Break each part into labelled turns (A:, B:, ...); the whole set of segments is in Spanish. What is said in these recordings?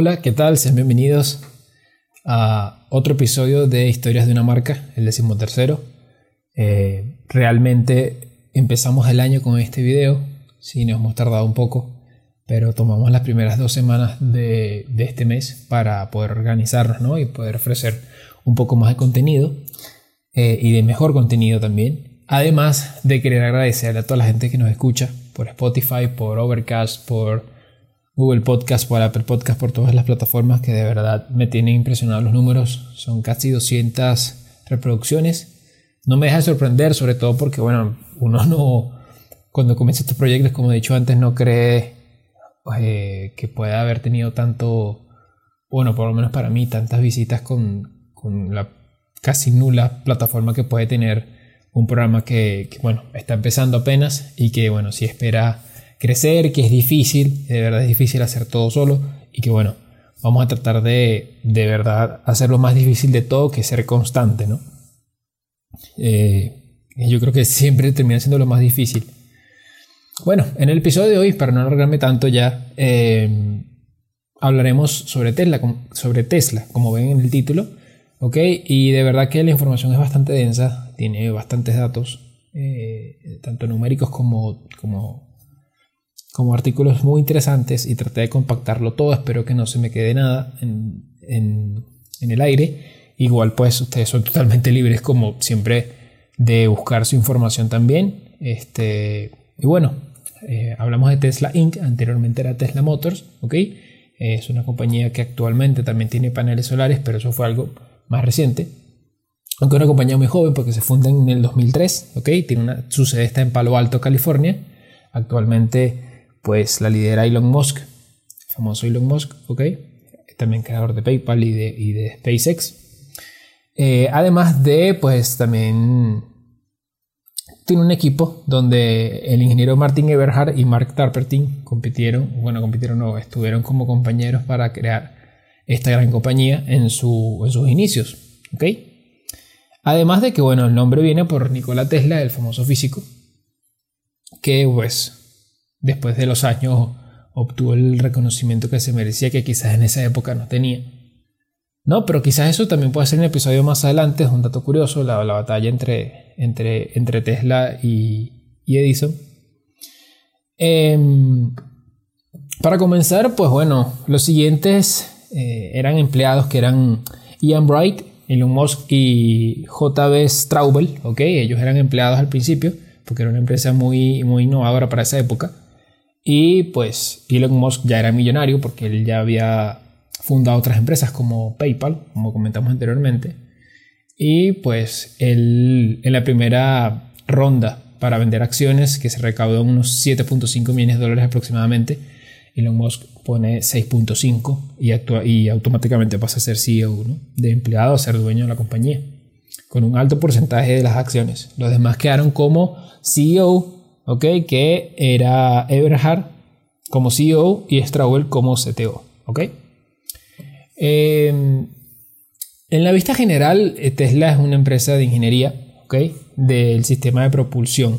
A: Hola, ¿qué tal? Sean bienvenidos a otro episodio de Historias de una marca, el decimotercero. Eh, realmente empezamos el año con este video, sí nos hemos tardado un poco, pero tomamos las primeras dos semanas de, este mes para poder organizarnos y poder ofrecer un poco más de contenido eh, y de mejor contenido también. Además de querer agradecer a toda la gente que nos escucha por Spotify, por Overcast, por Google Podcast, por Apple Podcast, por todas las plataformas que de verdad me tienen impresionado los números. Son casi 200 reproducciones. No me deja de sorprender, sobre todo porque, bueno, uno no, cuando comienza estos proyectos, como he dicho antes, no cree eh, que pueda haber tenido tanto, bueno, por lo menos para mí, tantas visitas con, con la casi nula plataforma que puede tener un programa que, que, bueno, está empezando apenas y que, bueno, si espera crecer, que es difícil, de verdad es difícil hacer todo solo y que bueno, vamos a tratar de de verdad hacer lo más difícil de todo, que es ser constante, ¿no? Eh, yo creo que siempre termina siendo lo más difícil. Bueno, en el episodio de hoy, para no alargarme tanto ya, eh, hablaremos sobre Tesla, sobre Tesla, como ven en el título, ¿ok? Y de verdad que la información es bastante densa, tiene bastantes datos, eh, tanto numéricos como, como como artículos muy interesantes y traté de compactarlo todo. Espero que no se me quede nada en, el aire. Igual pues ustedes son totalmente libres como siempre de buscar su información también. Este, y bueno, eh, hablamos de Tesla Inc. Anteriormente era Tesla Motors, ¿ok? Es una compañía que actualmente también tiene paneles solares, pero eso fue algo más reciente. Aunque una compañía muy joven porque se funda en el 2003, ¿ok? Tiene una, su sede está en Palo Alto, California. Actualmente pues la lidera Elon Musk, famoso Elon Musk, ¿ok? También creador de PayPal y de, SpaceX. Eh, además de, pues también tiene un equipo donde el ingeniero Martin Eberhard y Mark Tarpertin compitieron, bueno, compitieron no, estuvieron como compañeros para crear esta gran compañía en, su, en sus inicios, ¿ok? Además de que, bueno, el nombre viene por Nikola Tesla, el famoso físico, que pues después de los años obtuvo el reconocimiento que se merecía, que quizás en esa época no tenía. No, pero quizás eso también puede ser un episodio más adelante, es un dato curioso, la, batalla entre, entre, entre Tesla y, Edison. Em, para comenzar, pues bueno, los siguientes eh, eran empleados que eran Ian Bright, Elon Musk y JB Straubel, ¿ok? Ellos eran empleados al principio, porque era una empresa muy, muy innovadora para esa época. Y pues Elon Musk ya era millonario porque él ya había fundado otras empresas como PayPal, como comentamos anteriormente. Y pues él en la primera ronda para vender acciones, que se recaudó unos 7.5 millones de dólares aproximadamente, Elon Musk pone 6.5 y, y automáticamente pasa a ser CEO de empleado a ser dueño de la compañía, con un alto porcentaje de las acciones. Los demás quedaron como CEO ¿ok? Que era Eberhard como CEO y Straubel como CTO, ¿ok? Em, en la vista general, eh, Tesla es una empresa de ingeniería, ¿ok? Del sistema de propulsión.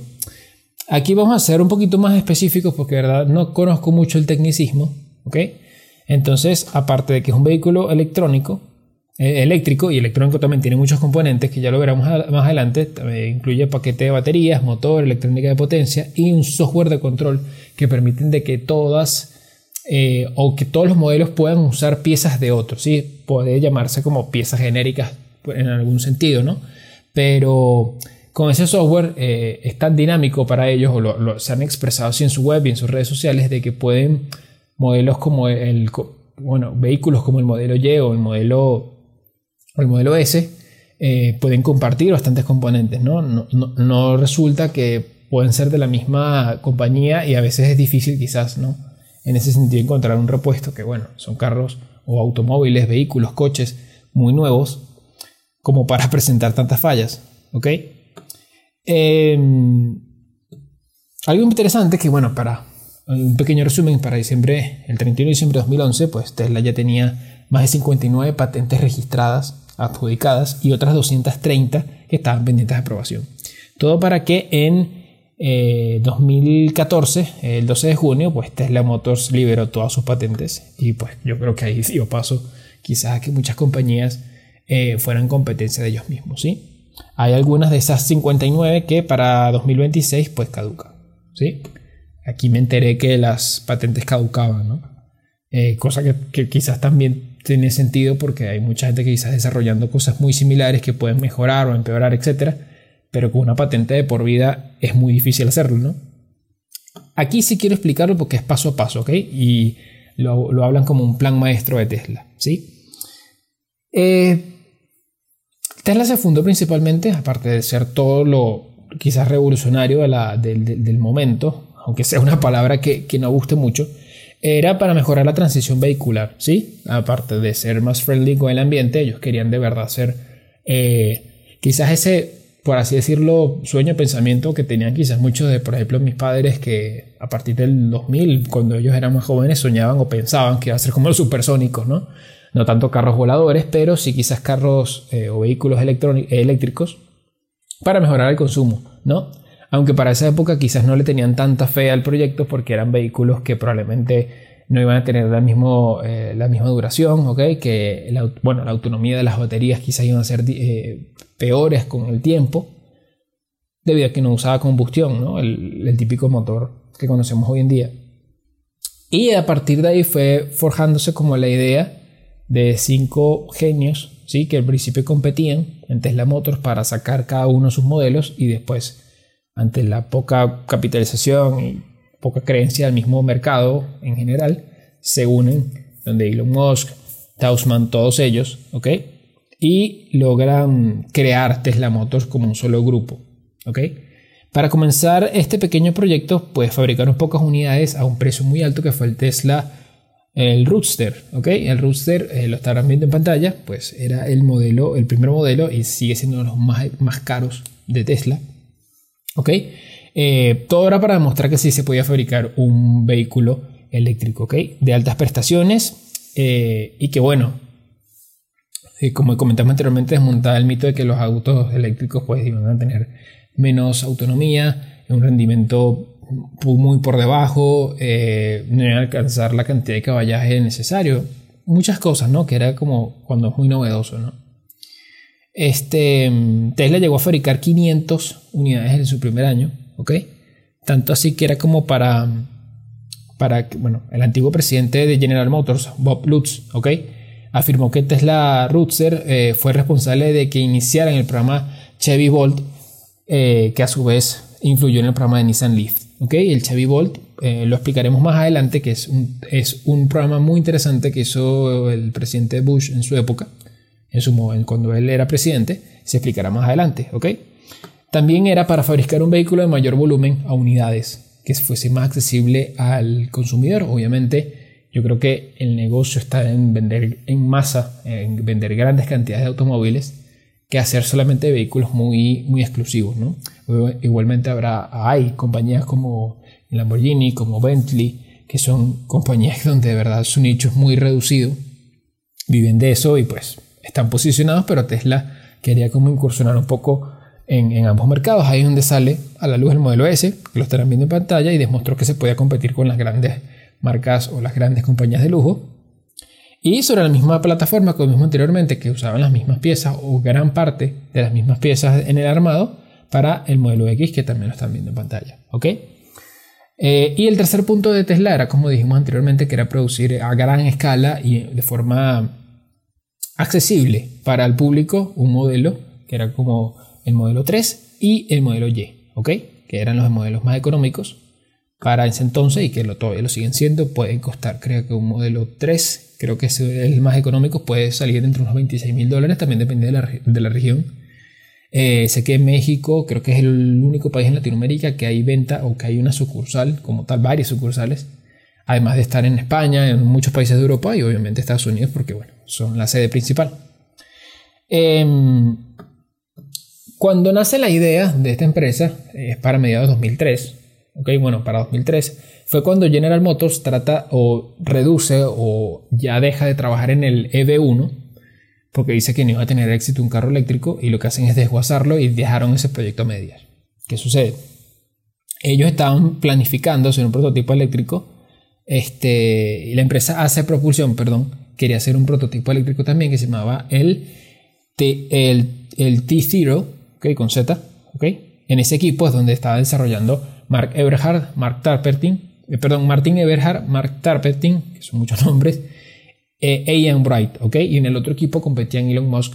A: Aquí vamos a ser un poquito más específicos porque, verdad, no conozco mucho el tecnicismo, ¿ok? Entonces, aparte de que es un vehículo electrónico, eh, eléctrico y electrónico también tiene muchos componentes que ya lo veremos más adelante. incluye paquete de baterías, motor, electrónica de potencia y un software de control que permiten de que todas eh, o que todos los modelos puedan usar piezas de otros. ¿sí? Puede llamarse como piezas genéricas en algún sentido, ¿no? Pero con ese software eh, es tan dinámico para ellos, o se han expresado así en su web y en sus redes sociales, de que pueden modelos como el, bueno, vehículos como el modelo Y o el modelo el modelo S, eh, pueden compartir bastantes componentes, ¿no? No, resulta que pueden ser de la misma compañía y a veces es difícil quizás, ¿no? En ese sentido encontrar un repuesto que, bueno, son carros o automóviles, vehículos, coches muy nuevos como para presentar tantas fallas, ¿ok? Em, algo interesante que, bueno, para un pequeño resumen, para diciembre, el 31 de diciembre de 2011, pues Tesla ya tenía más de 59 patentes registradas adjudicadas y otras 230 que estaban pendientes de aprobación. Todo para que en 2014, el 12 de junio, pues Tesla Motors liberó todas sus patentes y pues yo creo que ahí dio paso quizás a que muchas compañías fueran competencia de ellos mismos, ¿sí? Hay algunas de esas 59 que para 2026 pues caducan, ¿sí? Aquí me enteré que las patentes caducaban, ¿no? Eh, cosa que, quizás también tiene sentido porque hay mucha gente que quizás desarrollando cosas muy similares que pueden mejorar o empeorar, etcétera, pero con una patente de por vida es muy difícil hacerlo, ¿no? Aquí sí quiero explicarlo porque es paso a paso, ¿ok? Y lo, hablan como un plan maestro de Tesla, ¿sí? Eh, Tesla se fundó principalmente, aparte de ser todo lo quizás revolucionario del momento, aunque sea una palabra que, no guste mucho, era para mejorar la transición vehicular, ¿sí? Aparte de ser más friendly con el ambiente, ellos querían de verdad ser eh, quizás ese, por así decirlo, sueño, pensamiento que tenían quizás muchos de, por ejemplo, mis padres que a partir del 2000, cuando ellos eran más jóvenes, soñaban o pensaban que iba a ser como los supersónicos, ¿no? No tanto carros voladores, pero sí quizás carros eh, o vehículos eléctricos para mejorar el consumo, ¿no? Aunque para esa época quizás no le tenían tanta fe al proyecto porque eran vehículos que probablemente no iban a tener la, eh, la misma duración, que la, bueno, la autonomía de las baterías quizás iban a ser eh, peores con el tiempo, debido a que no usaba combustión, ¿no? el, el típico motor que conocemos hoy en día. Y a partir de ahí fue forjándose como la idea de cinco genios, ¿sí? que al principio competían en Tesla Motors para sacar cada uno sus modelos y después ante la poca capitalización y poca creencia del mismo mercado en general, se unen, donde Elon Musk, Tausman, todos ellos, ¿ok? Y logran crear Tesla Motors como un solo grupo, ¿ok? Para comenzar este pequeño proyecto, pues fabricaron pocas unidades a un precio muy alto que fue el Tesla, el Roadster, ¿ok? El Roadster, eh, lo estarán viendo en pantalla, pues era el modelo, el primer modelo y sigue siendo uno de los más, más caros de Tesla. ¿Ok? Eh, todo era para demostrar que sí se podía fabricar un vehículo eléctrico, ¿ok? De altas prestaciones eh, y que bueno, eh, como comentamos anteriormente, desmontaba el mito de que los autos eléctricos pues iban a tener menos autonomía, un rendimiento muy por debajo, no iban a alcanzar la cantidad de caballaje necesario, muchas cosas, ¿no? Que era como cuando es muy novedoso, ¿no? Este, Tesla llegó a fabricar 500 unidades en su primer año, ¿ok? Tanto así que era como para, para bueno, el antiguo presidente de General Motors, Bob Lutz, ¿ok? Afirmó que Tesla Roadster eh, fue responsable de que iniciaran el programa Chevy Bolt, eh, que a su vez influyó en el programa de Nissan Leaf, ¿ok? El Chevy Bolt eh, lo explicaremos más adelante, que es un, es un programa muy interesante que hizo el presidente Bush en su época en su cuando él era presidente, se explicará más adelante, ¿ok? También era para fabricar un vehículo de mayor volumen a unidades, que fuese más accesible al consumidor. Obviamente, yo creo que el negocio está en vender en masa, en vender grandes cantidades de automóviles, que hacer solamente vehículos muy, muy exclusivos, ¿no? Igualmente habrá, hay compañías como Lamborghini, como Bentley, que son compañías donde de verdad su nicho es muy reducido, viven de eso y pues están posicionados, pero Tesla quería como incursionar un poco en, ambos mercados. Ahí es donde sale a la luz el modelo S, que lo estarán viendo en pantalla, y demostró que se podía competir con las grandes marcas o las grandes compañías de lujo. Y sobre la misma plataforma que vimos anteriormente, que usaban las mismas piezas o gran parte de las mismas piezas en el armado para el modelo X, que también lo están viendo en pantalla. ¿Ok? Eh, y el tercer punto de Tesla era, como dijimos anteriormente, que era producir a gran escala y de forma accesible para el público un modelo que era como el modelo 3 y el modelo Y, ¿ok? Que eran los modelos más económicos para ese entonces y que lo, todavía lo siguen siendo, pueden costar, creo que un modelo 3, creo que es el más económico, puede salir entre unos 26 mil dólares, también depende de la, de la región. Eh, sé que en México creo que es el único país en Latinoamérica que hay venta o que hay una sucursal, como tal, varias sucursales, además de estar en España, en muchos países de Europa y obviamente Estados Unidos, porque bueno, son la sede principal. Em, cuando nace la idea de esta empresa, es para mediados de 2003, ok, bueno, para 2003, fue cuando General Motors trata o reduce o ya deja de trabajar en el EV1, porque dice que no iba a tener éxito un carro eléctrico y lo que hacen es desguazarlo y dejaron ese proyecto a medias. ¿Qué sucede? ellos estaban planificando hacer un prototipo eléctrico. Este, la empresa AC Propulsión, perdón, quería hacer un prototipo eléctrico también que se llamaba el, T, el, el T0, ¿okay? con Z. En ese equipo es donde estaba desarrollando Mark Eberhard, Mark Tarpertin, eh, perdón, Martin Eberhard, Mark Tarpertin, que son muchos nombres, eh, Ian Bright, ¿ok? Y en el otro equipo competían Elon Musk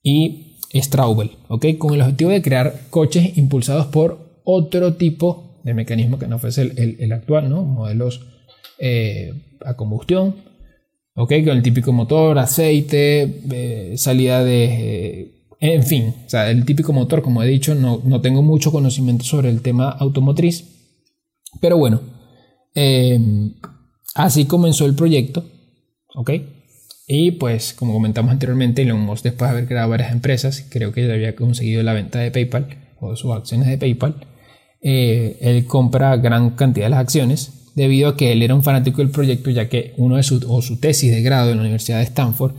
A: y Straubel, ¿ok? Con el objetivo de crear coches impulsados por otro tipo de mecanismo que no fuese el, el, actual, ¿no? Modelos eh, a combustión, ¿ok? Con el típico motor, aceite, eh, salida de... Eh, en fin, o sea, el típico motor, como he dicho, no, no tengo mucho conocimiento sobre el tema automotriz, pero bueno, así comenzó el proyecto, ¿ok? Y pues, como comentamos anteriormente, Elon Musk, después de haber creado varias empresas, creo que ya había conseguido la venta de PayPal o sus acciones de PayPal, eh, él compra gran cantidad de las acciones debido a que él era un fanático del proyecto, ya que uno de sus, o su tesis de grado en la Universidad de Stanford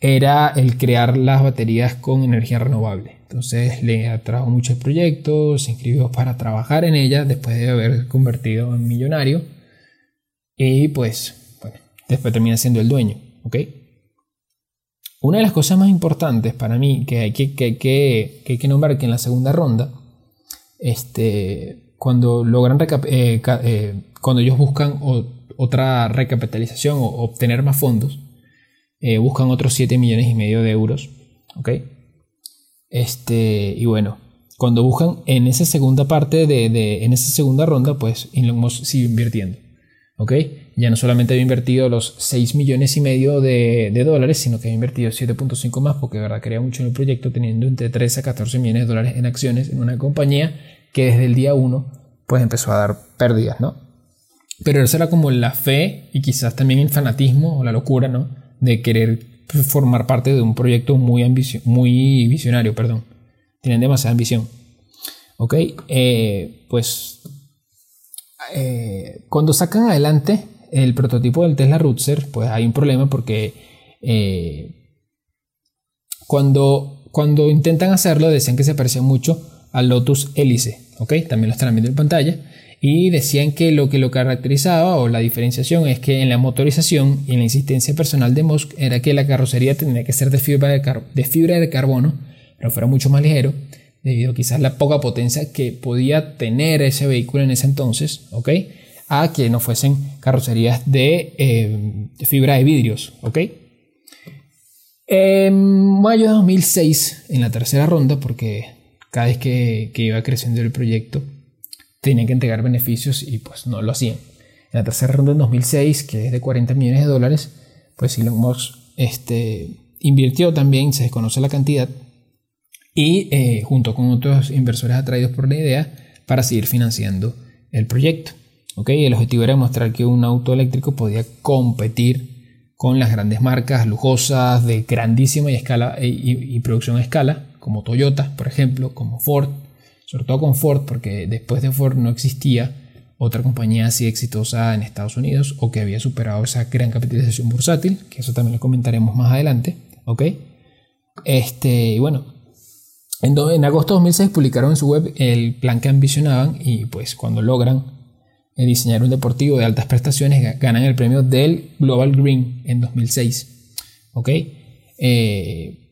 A: era el crear las baterías con energía renovable. Entonces le atrajo mucho el proyecto, se inscribió para trabajar en ella después de haber convertido en millonario y pues, bueno, después termina siendo el dueño, ¿ok? Una de las cosas más importantes para mí que hay que, que, que, que, nombrar que en la segunda ronda, este, cuando logran eh, eh, cuando ellos buscan otra recapitalización o obtener más fondos, eh, buscan otros 7 millones y medio de euros. ¿ok? Este, y bueno, cuando buscan en esa segunda parte de, en esa segunda ronda, pues Elon Musk sigue invirtiendo. ¿ok? Ya no solamente había invertido los 6 millones y medio de, dólares, sino que había invertido 7.5 más porque de verdad quería mucho en el proyecto, teniendo entre 13 a 14 millones de dólares en acciones en una compañía que desde el día 1 pues empezó a dar pérdidas, ¿no? Pero eso era como la fe y quizás también el fanatismo o la locura, ¿no? De querer formar parte de un proyecto muy, muy visionario, perdón. Tienen demasiada ambición. ¿Ok? Eh, pues eh, cuando sacan adelante el prototipo del Tesla Roadster, pues hay un problema porque eh, cuando, cuando intentan hacerlo decían que se parecía mucho al Lotus Hélice, ¿ok? También lo están viendo en pantalla. Y decían que lo que lo caracterizaba o la diferenciación es que en la motorización y en la insistencia personal de Musk era que la carrocería tenía que ser de fibra de, de, fibra de carbono, pero fuera mucho más ligero debido quizás a la poca potencia que podía tener ese vehículo en ese entonces, ¿ok? A que no fuesen carrocerías de, eh, fibra de vidrios, ¿ok? En mayo de 2006, en la tercera ronda, porque cada vez que, iba creciendo el proyecto, tenían que entregar beneficios y pues no lo hacían. En la tercera ronda en 2006, que es de 40 millones de dólares, pues Elon Musk este, invirtió también, se desconoce la cantidad, y eh, junto con otros inversores atraídos por la idea para seguir financiando el proyecto. ¿okay? El objetivo era mostrar que un auto eléctrico podía competir con las grandes marcas lujosas de grandísima y, escala, eh, y, producción a escala, como Toyota, por ejemplo, como Ford, sobre todo con Ford, porque después de Ford no existía otra compañía así exitosa en Estados Unidos o que había superado esa gran capitalización bursátil, que eso también lo comentaremos más adelante, ¿ok? Este, y bueno, en, agosto de 2006 publicaron en su web el plan que ambicionaban y pues cuando logran eh, diseñar un deportivo de altas prestaciones ganan el premio del Global Green en 2006. ¿Ok? Eh,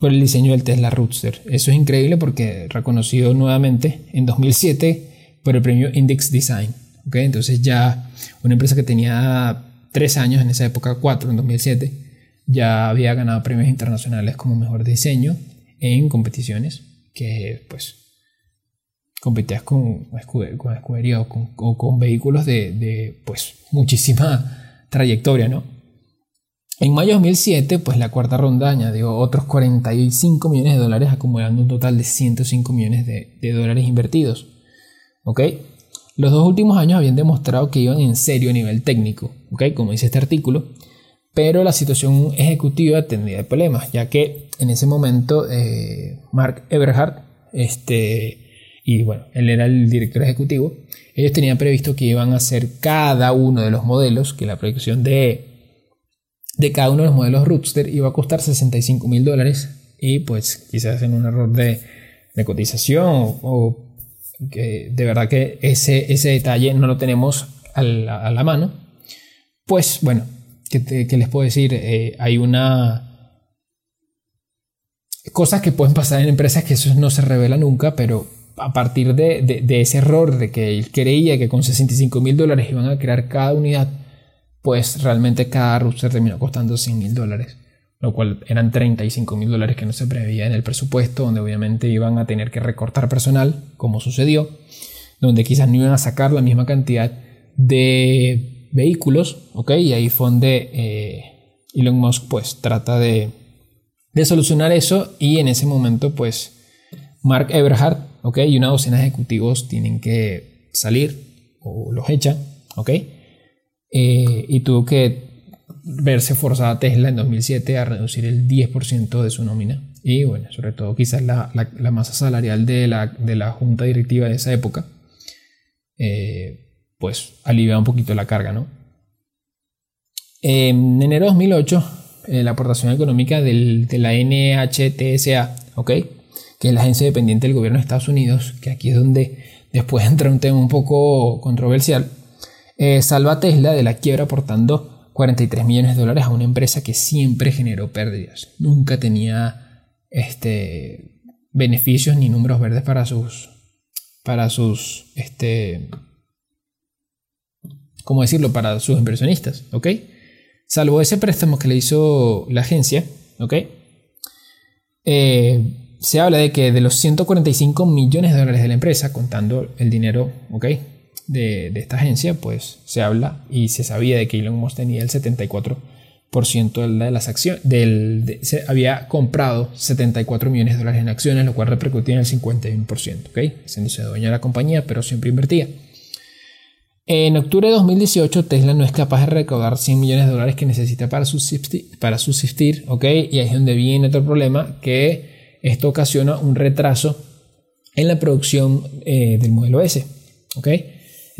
A: por el diseño del Tesla Roadster. Eso es increíble porque reconocido nuevamente en 2007 por el premio Index Design. ¿ok? Entonces ya una empresa que tenía tres años en esa época, cuatro en 2007, ya había ganado premios internacionales como mejor diseño en competiciones que pues competías con, con escudería o con, vehículos de, pues muchísima trayectoria, ¿no? En mayo de 2007, pues la cuarta ronda añadió otros 45 millones de dólares, acumulando un total de 105 millones de, dólares invertidos. ¿Ok? Los dos últimos años habían demostrado que iban en serio a nivel técnico, ¿ok? Como dice este artículo, pero la situación ejecutiva tendría problemas, ya que en ese momento eh, Mark Eberhard, este, y bueno, él era el director ejecutivo, ellos tenían previsto que iban a hacer cada uno de los modelos, que la proyección de, de cada uno de los modelos Roadster iba a costar 65 mil dólares y pues quizás en un error de, de cotización o, de verdad que ese, ese detalle no lo tenemos a la, mano. Pues bueno, ¿qué, les puedo decir? Eh, hay una... Cosas que pueden pasar en empresas que eso no se revela nunca, pero a partir de, de, ese error de que él creía que con 65 mil dólares iban a crear cada unidad, pues realmente cada router terminó costando 100 mil dólares, lo cual eran 35 mil dólares que no se preveía en el presupuesto, donde obviamente iban a tener que recortar personal, como sucedió, donde quizás no iban a sacar la misma cantidad de vehículos, ¿ok? Y ahí fue donde eh, Elon Musk pues trata de, de solucionar eso y en ese momento pues Mark Eberhard, ¿ok? Y una docena de ejecutivos tienen que salir o los echan, ¿ok? Eh, y tuvo que verse forzada Tesla en 2007 a reducir el 10% de su nómina. Y bueno, sobre todo quizás la, la, masa salarial de la, de la, junta directiva de esa época, eh, pues alivia un poquito la carga, ¿no? En enero de 2008, eh, la aportación económica del, de la NHTSA, ¿ok? Que es la agencia dependiente del gobierno de Estados Unidos, que aquí es donde después entra un tema un poco controversial, eh, salva a Tesla de la quiebra aportando 43 millones de dólares a una empresa que siempre generó pérdidas. Nunca tenía este, beneficios ni números verdes para sus, para sus, este, ¿cómo decirlo? Para sus inversionistas, ¿ok? Salvo ese préstamo que le hizo la agencia, ¿ok? Eh, se habla de que de los 145 millones de dólares de la empresa, contando el dinero, ¿ok? De, esta agencia, pues se habla y se sabía de que Elon Musk tenía el 74% de las acciones, del, se había comprado 74 millones de dólares en acciones, lo cual repercutía en el 51%, ¿ok? Haciéndose dueño de la compañía, pero siempre invertía. En octubre de 2018, Tesla no es capaz de recaudar 100 millones de dólares que necesita para subsistir, para. Y ahí es donde viene otro problema, que esto ocasiona un retraso en la producción eh, del modelo S, ¿ok?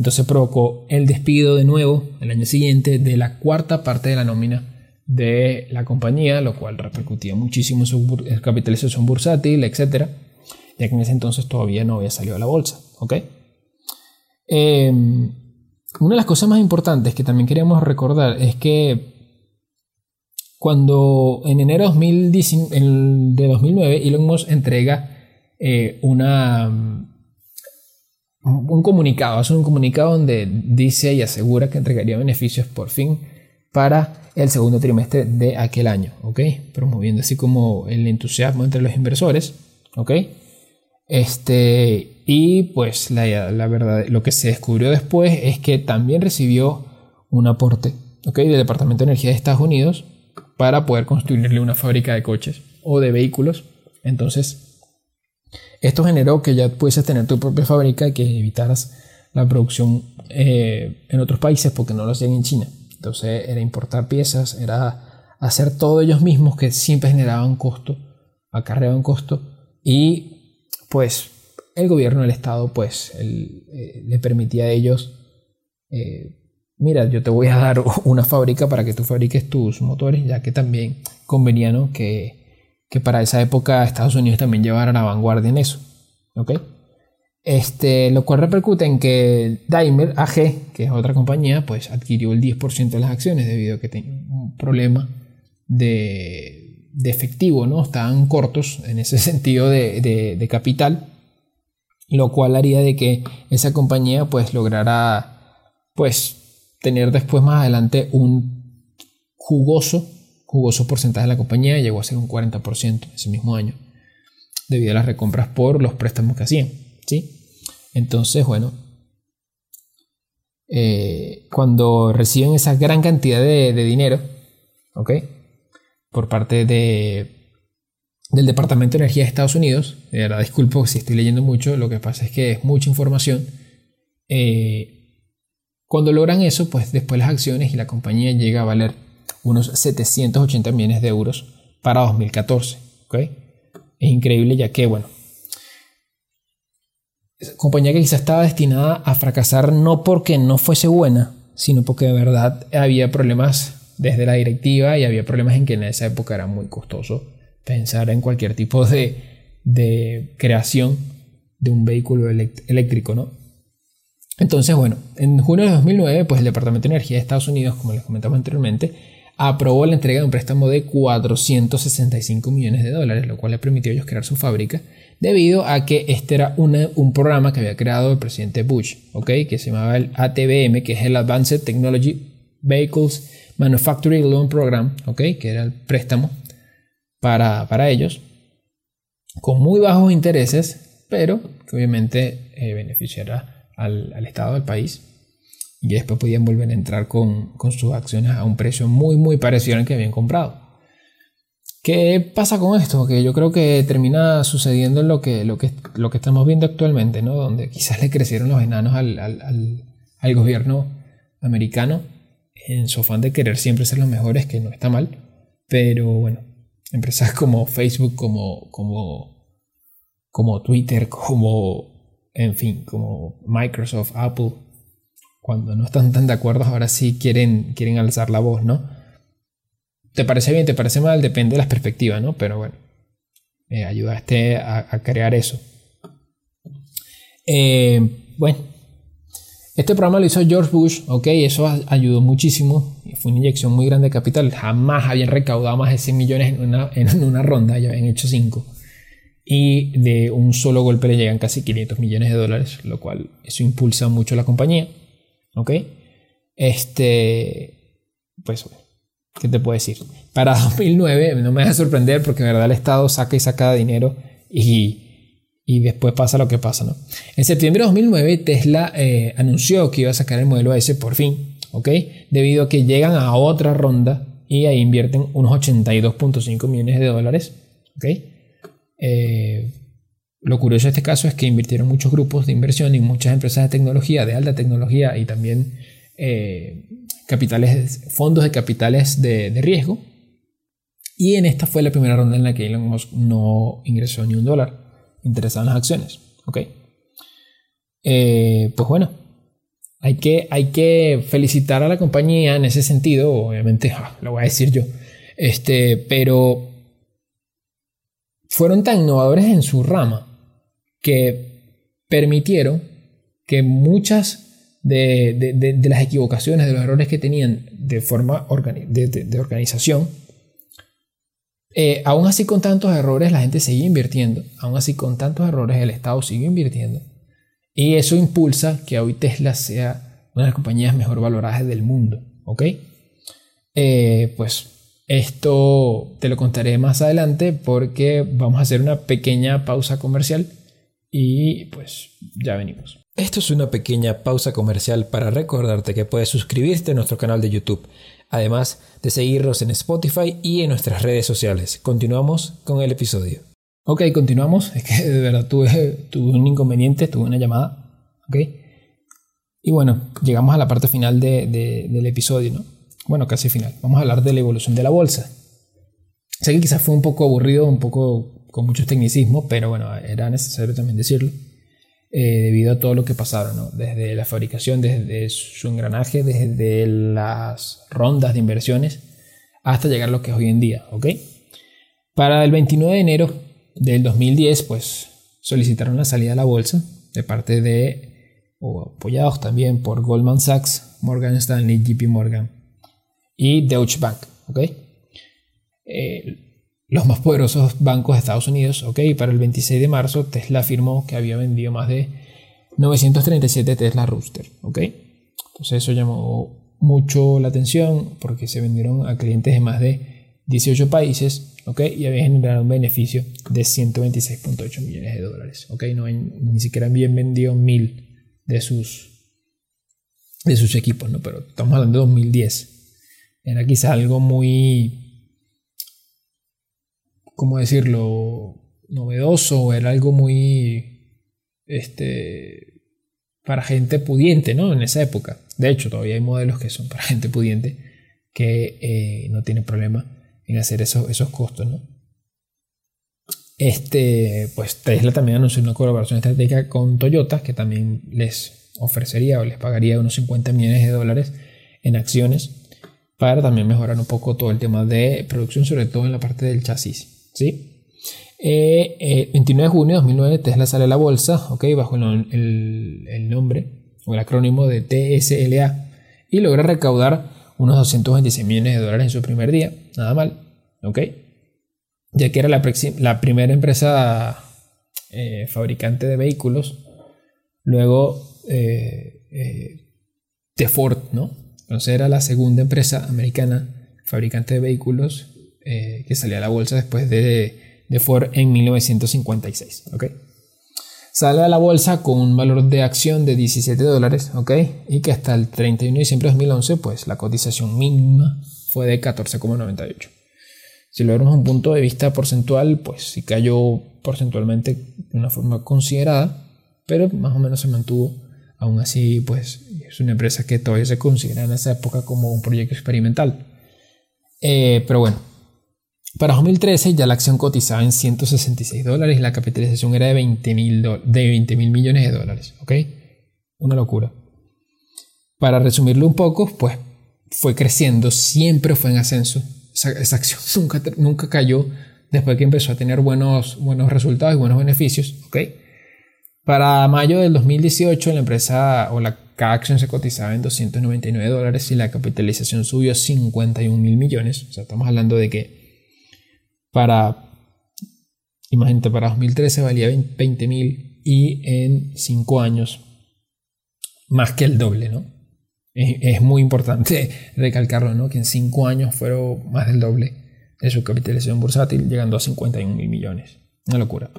A: Entonces provocó el despido de nuevo el año siguiente de la cuarta parte de la nómina de la compañía, lo cual repercutía muchísimo en su capitalización bursátil, etc. Ya que en ese entonces todavía no había salido a la bolsa. Em, una de las cosas más importantes que también queríamos recordar es que cuando en enero de 2009 Elon Musk entrega eh, una un comunicado, hace un comunicado donde dice y asegura que entregaría beneficios por fin para el segundo trimestre de aquel año, ¿ok? Promoviendo así como el entusiasmo entre los inversores, ¿ok? Este, y pues la, la verdad, lo que se descubrió después es que también recibió un aporte, ¿ok? Del Departamento de Energía de Estados Unidos para poder construirle una fábrica de coches o de vehículos. Entonces, esto generó que ya pudieses tener tu propia fábrica y que evitaras la producción eh, en otros países porque no lo hacían en China. Entonces era importar piezas, era hacer todo ellos mismos que siempre generaban costo, acarreaban costo y pues el gobierno del estado pues eh, le permitía a ellos eh, mira yo te voy a dar una fábrica para que tú fabriques tus motores ya que también convenía que que para esa época Estados Unidos también llevara la vanguardia en eso. ¿ok? Este, lo cual repercute en que Daimler AG, que es otra compañía, pues adquirió el 10% de las acciones debido a que tenía un problema de, de, efectivo, ¿no? Estaban cortos en ese sentido de, de, capital, lo cual haría de que esa compañía pues lograra pues tener después más adelante un jugoso jugoso porcentaje de la compañía llegó a ser un 40% ese mismo año, debido a las recompras por los préstamos que hacían. ¿sí? Entonces, bueno, eh, cuando reciben esa gran cantidad de, dinero, ¿ok? Por parte de, del Departamento de Energía de Estados Unidos, de verdad disculpo si estoy leyendo mucho, lo que pasa es que es mucha información. Eh, cuando logran eso, pues después las acciones y la compañía llega a valer unos 780 millones de euros para 2014. ¿okay? Es increíble ya que, bueno, compañía que quizás estaba destinada a fracasar no porque no fuese buena, sino porque de verdad había problemas desde la directiva y había problemas en que en esa época era muy costoso pensar en cualquier tipo de, de creación de un vehículo eléctrico, ¿no? Entonces, bueno, en junio de 2009, pues el Departamento de Energía de Estados Unidos, como les comentamos anteriormente, aprobó la entrega de un préstamo de 465 millones de dólares, lo cual le permitió a ellos crear su fábrica, debido a que este era un programa que había creado el presidente Bush, ¿ok? que se llamaba el ATBM, que es el Advanced Technology Vehicles Manufacturing Loan Program, ¿ok? que era el préstamo para, para ellos, con muy bajos intereses, pero que obviamente eh, beneficiará al, al Estado del país y después podían volver a entrar con, sus acciones a un precio muy muy parecido al que habían comprado. ¿Qué pasa con esto? Que yo creo que termina sucediendo lo que, lo que, lo que estamos viendo actualmente, ¿no? donde quizás le crecieron los enanos al, al, gobierno americano en su afán de querer siempre ser los mejores, que no está mal, pero bueno, empresas como Facebook, como, como, como Twitter, como, en fin, como Microsoft, Apple, cuando no están tan de acuerdo, ahora sí quieren, quieren alzar la voz, ¿no? ¿Te parece bien? ¿Te parece mal? Depende de las perspectivas, ¿no? Pero bueno, me ayudaste a, crear eso. Eh, bueno, este programa lo hizo George Bush, ok, eso ayudó muchísimo, fue una inyección muy grande de capital, jamás habían recaudado más de 100 millones en una, en una ronda, ya habían hecho 5, y de un solo golpe le llegan casi 500 millones de dólares, lo cual eso impulsa mucho a la compañía. ¿Ok? Este, pues, ¿qué te puedo decir? Para 2009 no me a sorprender porque en verdad el Estado saca y saca dinero y, y después pasa lo que pasa, ¿no? En septiembre de 2009 Tesla eh, anunció que iba a sacar el modelo S por fin, ¿ok? Debido a que llegan a otra ronda y ahí invierten unos 82.5 millones de dólares, ¿ok? Eh, lo curioso de este caso es que invirtieron muchos grupos de inversión y muchas empresas de tecnología, de alta tecnología y también eh, fondos de capitales de, riesgo. Y en esta fue la primera ronda en la que Elon Musk no ingresó ni un dólar interesado en las acciones. ¿ok? Eh, pues bueno, hay que, hay que felicitar a la compañía en ese sentido, obviamente ah, lo voy a decir yo, este, pero fueron tan innovadores en su rama que permitieron que muchas de, las equivocaciones, de los errores que tenían de forma de, organización, eh, aún así con tantos errores la gente sigue invirtiendo, aún así con tantos errores el Estado sigue invirtiendo y eso impulsa que hoy Tesla sea una de las compañías mejor valoradas del mundo, ¿ok? Eh, pues esto te lo contaré más adelante porque vamos a hacer una pequeña pausa comercial y pues ya venimos. Esto es una pequeña pausa comercial para recordarte que puedes suscribirte a nuestro canal de YouTube, además de seguirnos en Spotify y en nuestras redes sociales. Continuamos con el episodio. Ok, continuamos. Es que de verdad tuve, tuve un inconveniente, tuve una llamada. Ok. Y bueno, llegamos a la parte final del episodio, ¿no? Bueno, casi final. Vamos a hablar de la evolución de la bolsa. Sé que quizás fue un poco aburrido, un poco con muchos tecnicismos, pero bueno, era necesario también decirlo, eh, debido a todo lo que pasaron, ¿no? desde la fabricación, desde su engranaje, desde las rondas de inversiones, hasta llegar a lo que es hoy en día, ¿ok? Para el 29 de enero del 2010, pues solicitaron la salida a la bolsa de parte de, o apoyados también por Goldman Sachs, Morgan Stanley, JP Morgan y Deutsche Bank, ¿ok? Eh, los más poderosos bancos de Estados Unidos. Ok, para el 26 de marzo Tesla afirmó que había vendido más de 937 Tesla Rooster. Ok, entonces eso llamó mucho la atención porque se vendieron a clientes de más de 18 países. Ok, y había generado un beneficio de 126.8 millones de dólares. Ok, no ni siquiera habían vendido mil de sus de sus equipos, ¿no? Pero estamos hablando de 2010. Era quizás algo muy ¿cómo decirlo? novedoso, era algo muy este para gente pudiente, ¿no? En esa época. De hecho, todavía hay modelos que son para gente pudiente que eh, no tiene problema en hacer esos, esos costos, ¿no? Este, pues Tesla también anunció una colaboración estratégica con Toyota que también les ofrecería o les pagaría unos 50 millones de dólares en acciones para también mejorar un poco todo el tema de producción, sobre todo en la parte del chasis. ¿Sí? Eh, eh, 29 de junio de 2009 Tesla sale a la bolsa, okay, bajo el, nombre o el acrónimo de TSLA y logra recaudar unos 226 millones de dólares en su primer día, nada mal, ¿ok? Ya que era la, primera empresa eh, fabricante de vehículos, luego eh, eh, de Ford, ¿no? Entonces era la segunda empresa americana fabricante de vehículos que salía a la bolsa después de, de Ford en 1956, ¿ok? Sale a la bolsa con un valor de acción de 17 dólares, ¿ok? Y que hasta el 31 de diciembre de 2011, pues la cotización mínima fue de 14,98. Si lo vemos un punto de vista porcentual, pues sí cayó porcentualmente de una forma considerada, pero más o menos se mantuvo. Aún así, pues es una empresa que todavía se considera en esa época como un proyecto experimental. Eh, pero bueno, para 2013 ya la acción cotizaba en 166 dólares y la capitalización era de 20 mil de millones de dólares. ¿Ok? Una locura. Para resumirlo un poco, pues fue creciendo, siempre fue en ascenso. Esa, acción nunca, nunca cayó después que empezó a tener buenos, buenos resultados y buenos beneficios. ¿Ok? Para mayo del 2018 la empresa o la cada acción se cotizaba en 299 dólares y la capitalización subió a 51 mil millones. O sea, estamos hablando de que para, imagínate, para 2013 valía 20 mil y en 5 años más que el doble, ¿no? Es, muy importante recalcarlo, ¿no? Que en 5 años fueron más del doble de su capitalización bursátil, llegando a 51 mil millones. Una locura.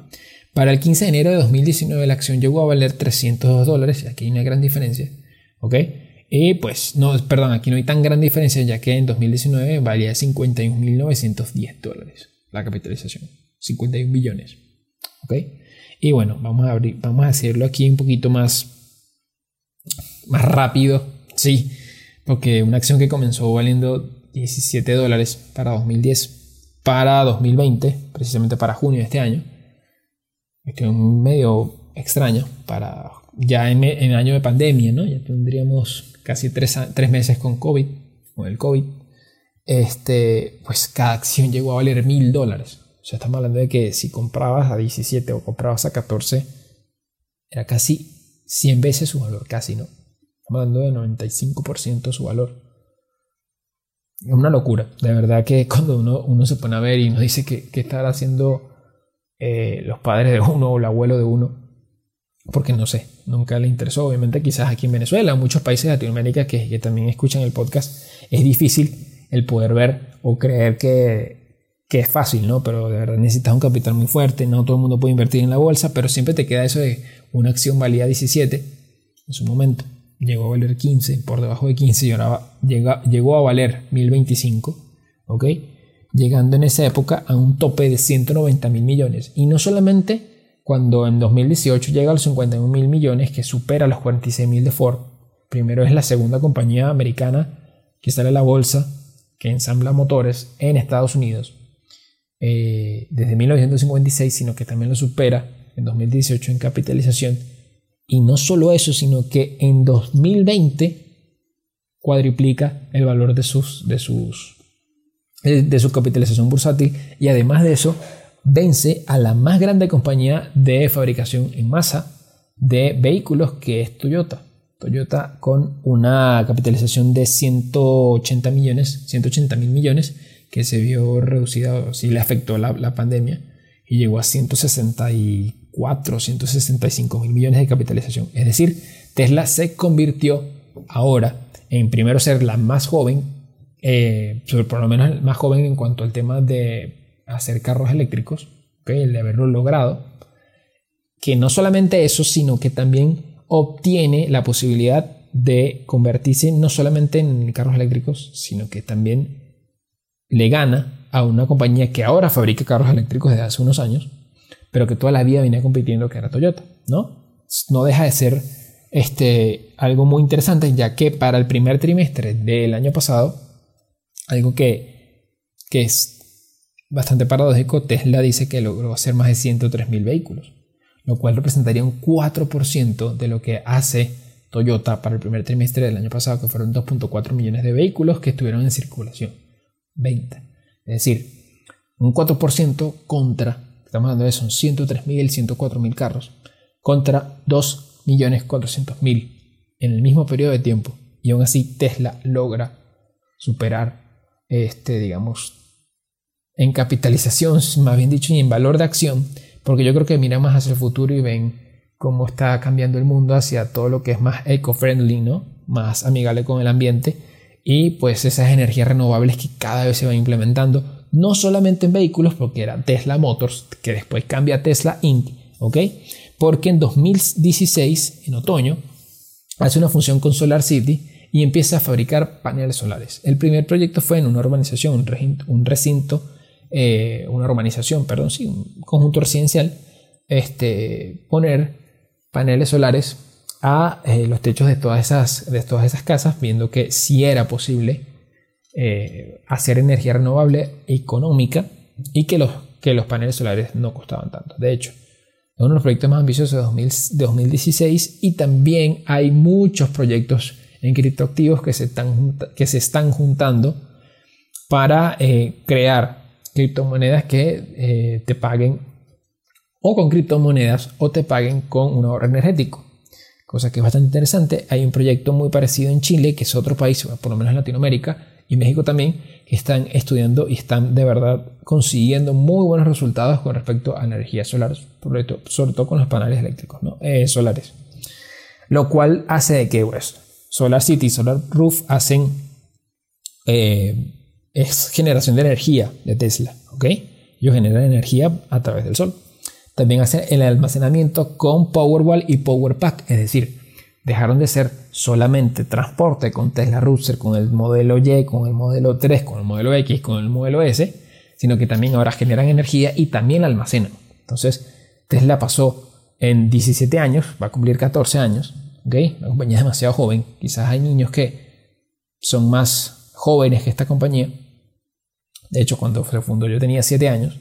A: Para el 15 de enero de 2019 la acción llegó a valer 302 dólares, aquí hay una gran diferencia, ¿ok? Y pues, no, perdón, aquí no hay tan gran diferencia ya que en 2019 valía 51.910 dólares la capitalización. 51 billones. ¿Ok? Y bueno, vamos a, abrir, vamos a hacerlo aquí un poquito más, más rápido. Sí, porque una acción que comenzó valiendo 17 dólares para 2010, para 2020, precisamente para junio de este año, es un medio extraño para ya en, en, año de pandemia, ¿no? Ya tendríamos casi tres, tres meses con COVID, con el COVID este, pues cada acción llegó a valer mil dólares. O sea, estamos hablando de que si comprabas a 17 o comprabas a 14, era casi 100 veces su valor, casi, ¿no? Estamos hablando de 95% su valor. Es una locura. De verdad que cuando uno, uno se pone a ver y nos dice que, que estará haciendo eh, los padres de uno o el abuelo de uno, porque no sé, nunca le interesó. Obviamente, quizás aquí en Venezuela, en muchos países de Latinoamérica que, que también escuchan el podcast, es difícil el poder ver o creer que, que es fácil, ¿no? Pero de verdad necesitas un capital muy fuerte, no todo el mundo puede invertir en la bolsa, pero siempre te queda eso de una acción valía 17 en su momento, llegó a valer 15, por debajo de 15 y ahora llegó a valer 1025, ¿ok? Llegando en esa época a un tope de 190 mil millones. Y no solamente cuando en 2018 llega a los 51 mil millones, que supera los 46 mil de Ford. Primero es la segunda compañía americana que sale a la bolsa que ensambla motores en Estados Unidos eh, desde 1956, sino que también lo supera en 2018 en capitalización. Y no solo eso, sino que en 2020 cuadriplica el valor de, sus, de, sus, eh, de su capitalización bursátil y además de eso vence a la más grande compañía de fabricación en masa de vehículos que es Toyota. Toyota con una capitalización de 180 millones, 180 mil millones, que se vio reducida, si le afectó la, pandemia, y llegó a 164, 165 mil millones de capitalización. Es decir, Tesla se convirtió ahora en primero ser la más joven, eh, por lo menos más joven en cuanto al tema de hacer carros eléctricos, el de haberlo logrado, que no solamente eso, sino que también obtiene la posibilidad de convertirse no solamente en carros eléctricos, sino que también le gana a una compañía que ahora fabrica carros eléctricos desde hace unos años, pero que toda la vida venía compitiendo que era Toyota, ¿no? No deja de ser este, algo muy interesante, ya que para el primer trimestre del año pasado, algo que, que es bastante paradójico, Tesla dice que logró hacer más de 103 mil vehículos lo cual representaría un 4% de lo que hace Toyota para el primer trimestre del año pasado, que fueron 2.4 millones de vehículos que estuvieron en circulación. 20. Es decir, un 4% contra estamos hablando de son 103.000, 104.000 carros, contra 2.400.000 en el mismo periodo de tiempo. Y aún así Tesla logra superar, este, digamos, en capitalización, más bien dicho, y en valor de acción, porque yo creo que miran más hacia el futuro y ven cómo está cambiando el mundo hacia todo lo que es más eco-friendly, ¿no? Más amigable con el ambiente y pues esas energías renovables que cada vez se van implementando, no solamente en vehículos, porque era Tesla Motors, que después cambia a Tesla Inc., ¿ok? Porque en 2016, en otoño, hace una función con Solar City y empieza a fabricar paneles solares. El primer proyecto fue en una urbanización, un recinto, eh, una urbanización, perdón, sí, un conjunto residencial, este, poner paneles solares a eh, los techos de todas, esas, de todas esas casas, viendo que si era posible eh, hacer energía renovable económica y que los, que los paneles solares no costaban tanto. De hecho, es uno de los proyectos más ambiciosos de, 2016 y también hay muchos proyectos en criptoactivos que se están, que se están juntando para crear criptomonedas que te paguen o con criptomonedas o te paguen con un ahorro energético cosa que es bastante interesante. Hay un proyecto muy parecido en Chile, que es otro país, por lo menos en Latinoamérica, y México también, que están estudiando y están de verdad consiguiendo muy buenos resultados con respecto a energía solar, sobre todo, sobre todo con los paneles eléctricos ¿no? Eh, solares. Lo cual hace de que pues, Solar City y Solar Roof hacen eh, es generación de energía de Tesla, ¿ok? Ellos generan energía a través del sol. También hacen el almacenamiento con Powerwall y Powerpack, es decir, dejaron de ser solamente transporte con Tesla Roadster, con el modelo Y, con el modelo 3, con el modelo X, con el modelo S, sino que también ahora generan energía y también la almacenan. Entonces, Tesla pasó en 17 años, va a cumplir 14 años, ¿ok? La compañía es demasiado joven, quizás hay niños que son más jóvenes que esta compañía. De hecho, cuando se fundó yo tenía 7 años.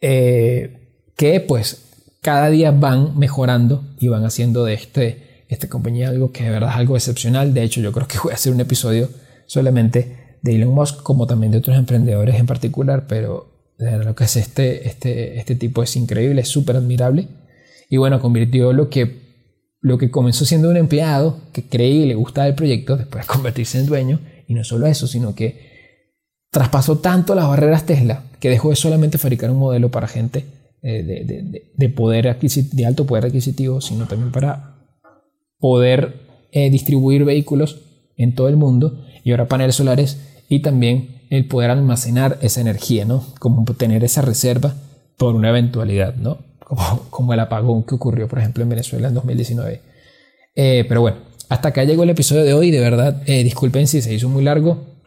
A: Eh, que pues cada día van mejorando y van haciendo de este, esta compañía algo que de verdad es algo excepcional. De hecho, yo creo que voy a hacer un episodio solamente de Elon Musk, como también de otros emprendedores en particular, pero lo que es este, este, este tipo es increíble, es súper admirable. Y bueno, convirtió lo que, lo que comenzó siendo un empleado que creía y le gustaba el proyecto, después de convertirse en dueño. Y no solo eso, sino que traspasó tanto las barreras Tesla que dejó de solamente fabricar un modelo para gente eh, de, poder de alto poder adquisitivo, sino también para poder eh, distribuir vehículos en todo el mundo y ahora paneles solares y también el poder almacenar esa energía, ¿no? Como tener esa reserva por una eventualidad, ¿no? Como, el apagón que ocurrió, por ejemplo, en Venezuela en 2019. Eh, pero bueno, hasta acá llegó el episodio de hoy. De verdad, disculpen si se hizo muy largo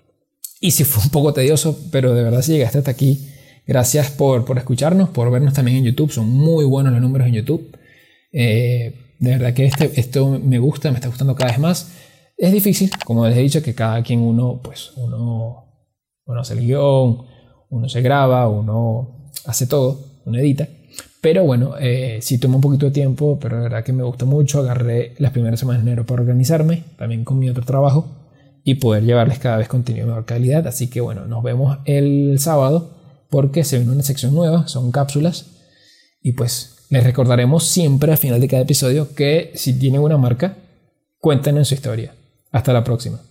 A: y si fue un poco tedioso, pero de verdad si llegaste hasta aquí, Gracias por, escucharnos, por vernos también en YouTube. Son muy buenos los números en YouTube. Eh, de verdad que este, esto me gusta, me está gustando cada vez más. Es difícil, como les he dicho, que cada quien uno, pues uno, uno hace el guion, uno se graba, uno hace todo, uno edita. Pero bueno, eh, sí toma un poquito de tiempo, pero de verdad que me gusta mucho. Agarré las primeras semanas de enero para organizarme, también con mi otro trabajo, y poder llevarles cada vez contenido de mejor calidad. Así que bueno, nos vemos el sábado porque se viene una sección nueva, son cápsulas. Y pues les recordaremos siempre al final de cada episodio que si tienen una marca, cuenten en su historia. Hasta la próxima.